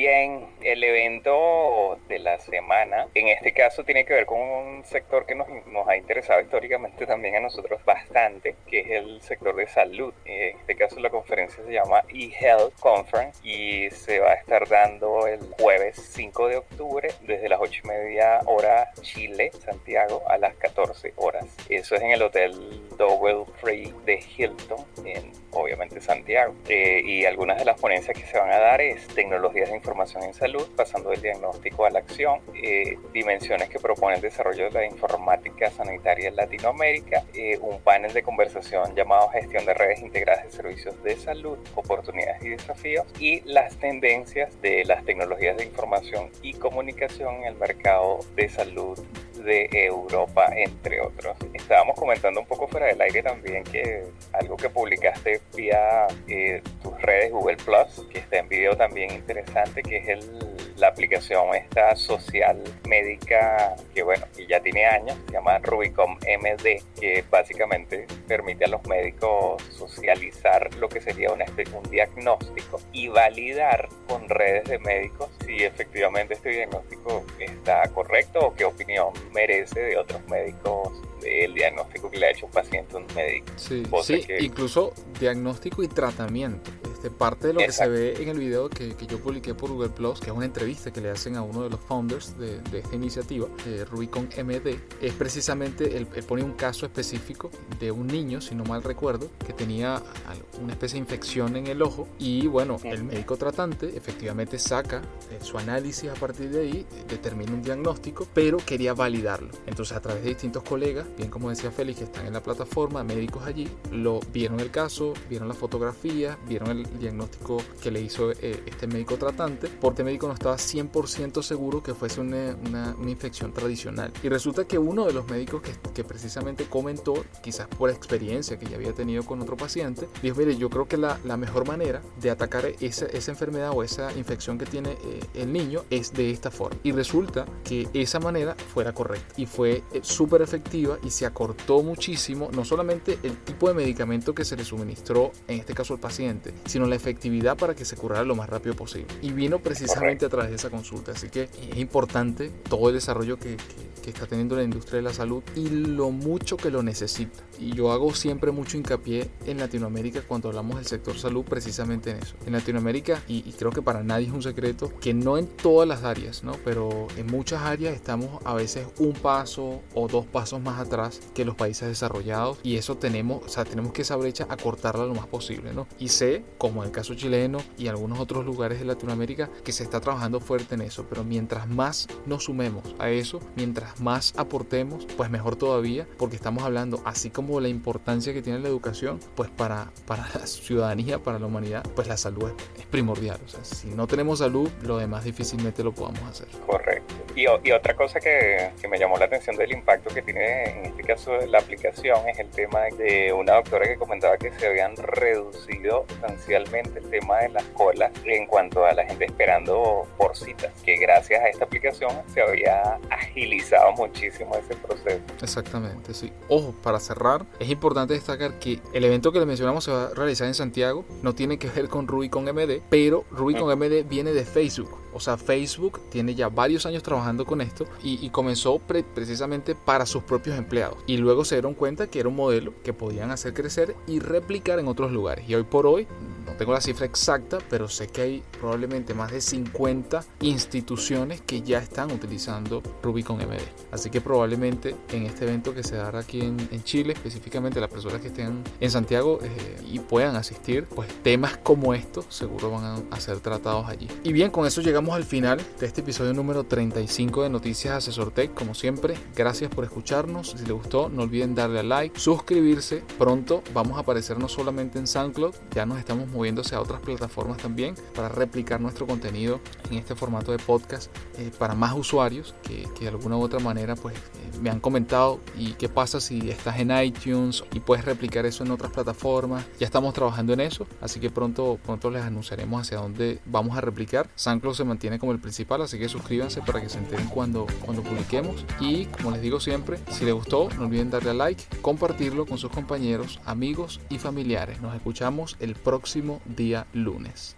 Bien, el evento de la semana, en este caso tiene que ver con un sector que nos, nos, ha interesado históricamente también a nosotros bastante, que es el sector de salud. En este caso la conferencia se llama eHealth Conference y se va a estar dando el jueves 5 de octubre desde las 8 y media hora Chile, Santiago, a las 14 horas. Eso es en el Hotel Double Free de Hilton, en obviamente Santiago. Eh, y algunas de las ponencias que se van a dar es tecnologías de información en salud, pasando del diagnóstico a la acción, eh, dimensiones que propone el desarrollo de la informática sanitaria en Latinoamérica, eh, un panel de conversación llamado Gestión de redes integradas de servicios de salud, oportunidades y desafíos, y las tendencias de las tecnologías de información y comunicación en el mercado de salud de Europa, entre otros. Estábamos comentando un poco fuera del aire también que algo que publicaste vía eh, tus redes Google Plus, que está en video también interesante, que es el, la aplicación esta social médica que bueno, que ya tiene años, se llama Rubicon MD, que básicamente permite a los médicos socializar lo que sería un, un diagnóstico y validar con redes de médicos si efectivamente este diagnóstico está correcto o qué opinión merece de otros médicos el diagnóstico que le ha hecho un paciente un médico. Sí, sí incluso diagnóstico y tratamiento. Este, parte de lo que se ve en el video que, que, yo publiqué por Google Plus, que es una entrevista que le hacen a uno de los founders de, de esta iniciativa, de Rubicon MD, es precisamente, él, pone un caso específico de un niño, si no mal recuerdo, que tenía una especie de infección en el ojo y bueno, el médico tratante efectivamente saca eh, su análisis a partir de ahí, determina un diagnóstico, pero quería validarlo. Entonces a través de distintos colegas, bien como decía Félix, que están en la plataforma, médicos allí, lo vieron el caso, vieron la fotografía, vieron el diagnóstico que le hizo eh, este médico tratante, porque el médico no estaba 100% seguro que fuese una, una, infección tradicional. Y resulta que uno de los médicos que, que, precisamente comentó, quizás por experiencia que ya había tenido con otro paciente, dijo, mire, yo creo que la, la mejor manera de atacar esa, esa, enfermedad o esa infección que tiene eh, el niño es de esta forma. Y resulta que esa manera fuera correcta y fue eh, súper efectiva y se acortó muchísimo, no solamente el tipo de medicamento que se le suministró, en este caso al paciente, sino sino la efectividad para que se curara lo más rápido posible. Y vino precisamente a través de esa consulta. Así que es importante todo el desarrollo que, que, está teniendo la industria de la salud y lo mucho que lo necesita. Y yo hago siempre mucho hincapié en Latinoamérica cuando hablamos del sector salud precisamente en eso. En Latinoamérica, y, y creo que para nadie es un secreto, que no en todas las áreas, ¿no? pero en muchas áreas estamos a veces un paso o dos pasos más atrás que los países desarrollados y eso tenemos, o sea, tenemos que esa brecha acortarla lo más posible. ¿no? Y sé, como el caso chileno y algunos otros lugares de Latinoamérica, que se está trabajando fuerte en eso. Pero mientras más nos sumemos a eso, mientras más aportemos, pues mejor todavía, porque estamos hablando, así como la importancia que tiene la educación, pues para, para la ciudadanía, para la humanidad, pues la salud es, primordial. O sea, si no tenemos salud, lo demás difícilmente lo podamos hacer. Correcto. Y, y otra cosa que, que, me llamó la atención del impacto que tiene en este caso la aplicación es el tema de una doctora que comentaba que se habían reducido sustancialmente el tema de las colas en cuanto a la gente esperando por citas, que gracias a esta aplicación se había agilizado muchísimo ese proceso. Exactamente, sí. Ojo, para cerrar, es importante destacar que el evento que le mencionamos se va a realizar en Santiago, no tiene que ver con Rubicon MD, pero Rubicon MD viene de Facebook. O sea, Facebook tiene ya varios años trabajando con esto y, comenzó pre precisamente para sus propios empleados. Y luego se dieron cuenta que era un modelo que podían hacer crecer y replicar en otros lugares. Y hoy por hoy no tengo la cifra exacta, pero sé que hay probablemente más de 50 instituciones que ya están utilizando Rubicon MD. Así que probablemente en este evento que se dará aquí en, Chile, específicamente las personas que estén en Santiago eh, y puedan asistir, pues temas como estos seguro van a, ser tratados allí. Y bien, con eso llegamos al final de este episodio número 35 de Noticias Asesor Tech. Como siempre, gracias por escucharnos. Si les gustó, no olviden darle a like, suscribirse. Pronto vamos a aparecer no solamente en SoundCloud, ya nos estamos moviéndose a otras plataformas también para replicar nuestro contenido en este formato de podcast eh, para más usuarios que, que, de alguna u otra manera pues eh, me han comentado y qué pasa si estás en iTunes y puedes replicar eso en otras plataformas. Ya estamos trabajando en eso, así que pronto, pronto les anunciaremos hacia dónde vamos a replicar. SoundCloud se mantiene como el principal, así que suscríbanse para que se enteren cuando, cuando publiquemos. Y como les digo siempre, si les gustó, no olviden darle a like, compartirlo con sus compañeros, amigos y familiares. Nos escuchamos el próximo día lunes.